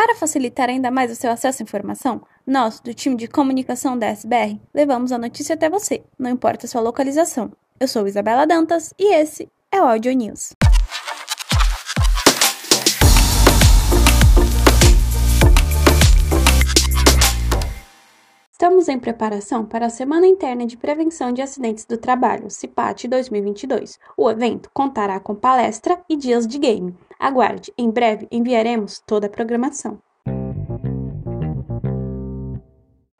Para facilitar ainda mais o seu acesso à informação, nós, do time de comunicação da SBR, levamos a notícia até você, não importa a sua localização. Eu sou Isabela Dantas e esse é o Audio News. Estamos em preparação para a Semana Interna de Prevenção de Acidentes do Trabalho, CIPAT 2022. O evento contará com palestra e dias de game. Aguarde, em breve enviaremos toda a programação.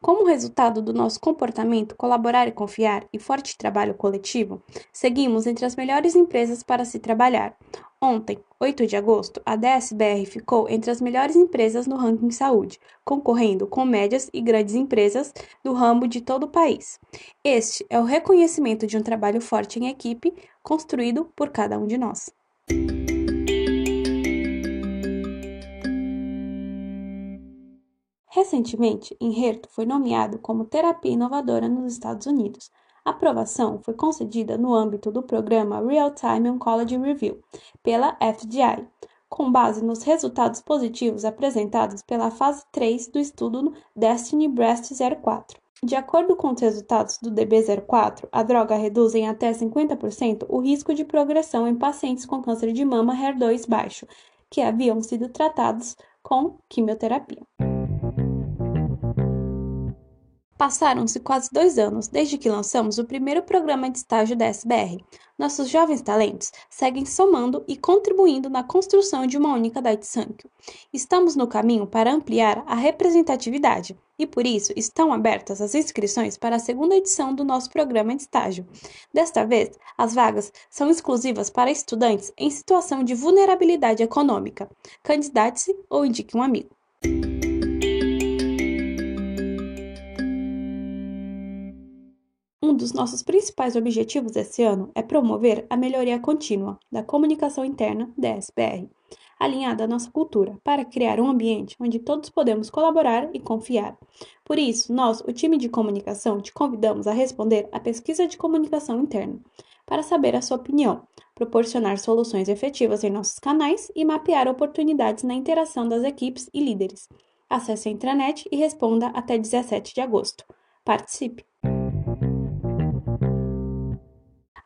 Como resultado do nosso comportamento, colaborar e confiar e forte trabalho coletivo, seguimos entre as melhores empresas para se trabalhar. Ontem, 8 de agosto, a DSBR ficou entre as melhores empresas no ranking saúde, concorrendo com médias e grandes empresas do ramo de todo o país. Este é o reconhecimento de um trabalho forte em equipe construído por cada um de nós. Recentemente, Inherto foi nomeado como terapia inovadora nos Estados Unidos, a aprovação foi concedida no âmbito do programa Real-Time Oncology Review, pela FDI, com base nos resultados positivos apresentados pela fase 3 do estudo Destiny Breast 04. De acordo com os resultados do DB04, a droga reduz em até 50% o risco de progressão em pacientes com câncer de mama HER2 baixo, que haviam sido tratados com quimioterapia. Passaram-se quase dois anos desde que lançamos o primeiro programa de estágio da SBR. Nossos jovens talentos seguem somando e contribuindo na construção de uma única Daitsankyo. Estamos no caminho para ampliar a representatividade e, por isso, estão abertas as inscrições para a segunda edição do nosso programa de estágio. Desta vez, as vagas são exclusivas para estudantes em situação de vulnerabilidade econômica. Candidate-se ou indique um amigo. Um dos nossos principais objetivos esse ano é promover a melhoria contínua da comunicação interna da SBR, alinhada à nossa cultura, para criar um ambiente onde todos podemos colaborar e confiar. Por isso, nós, o time de comunicação, te convidamos a responder à pesquisa de comunicação interna, para saber a sua opinião, proporcionar soluções efetivas em nossos canais e mapear oportunidades na interação das equipes e líderes. Acesse a intranet e responda até 17 de agosto. Participe!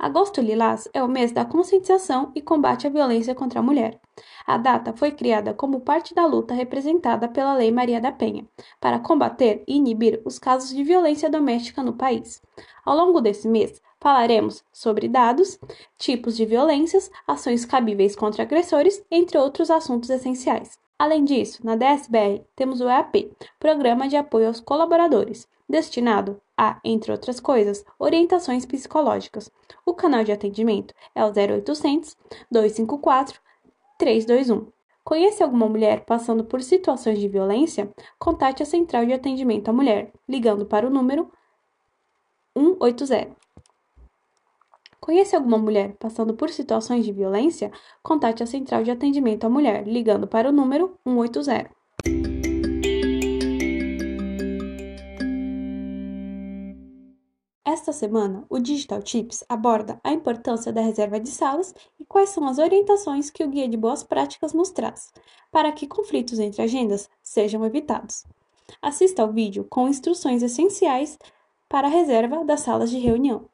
Agosto Lilás é o mês da conscientização e combate à violência contra a mulher. A data foi criada como parte da luta representada pela Lei Maria da Penha, para combater e inibir os casos de violência doméstica no país. Ao longo desse mês, falaremos sobre dados, tipos de violências, ações cabíveis contra agressores, entre outros assuntos essenciais. Além disso, na DSBR temos o EAP, Programa de Apoio aos Colaboradores, destinado a, entre outras coisas, orientações psicológicas. O canal de atendimento é o 0800 254 321. Conhece alguma mulher passando por situações de violência? Contate a Central de Atendimento à Mulher, ligando para o número 180. Conhece alguma mulher passando por situações de violência? Contate a Central de Atendimento à Mulher, ligando para o número 180. Esta semana, o Digital Tips aborda a importância da reserva de salas e quais são as orientações que o Guia de Boas Práticas nos traz, para que conflitos entre agendas sejam evitados. Assista ao vídeo com instruções essenciais para a reserva das salas de reunião.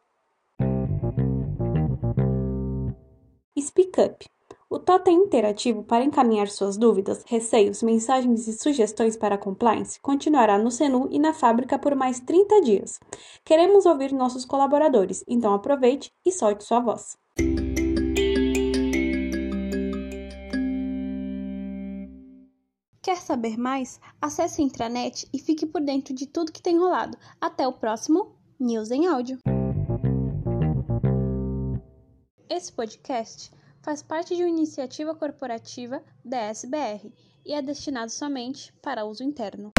Speak Up o totem interativo para encaminhar suas dúvidas, receios, mensagens e sugestões para a compliance continuará no Senu e na fábrica por mais 30 dias. Queremos ouvir nossos colaboradores, então aproveite e solte sua voz. Quer saber mais? Acesse a intranet e fique por dentro de tudo que tem rolado. Até o próximo News em Áudio. Esse podcast faz parte de uma iniciativa corporativa da SBR e é destinado somente para uso interno.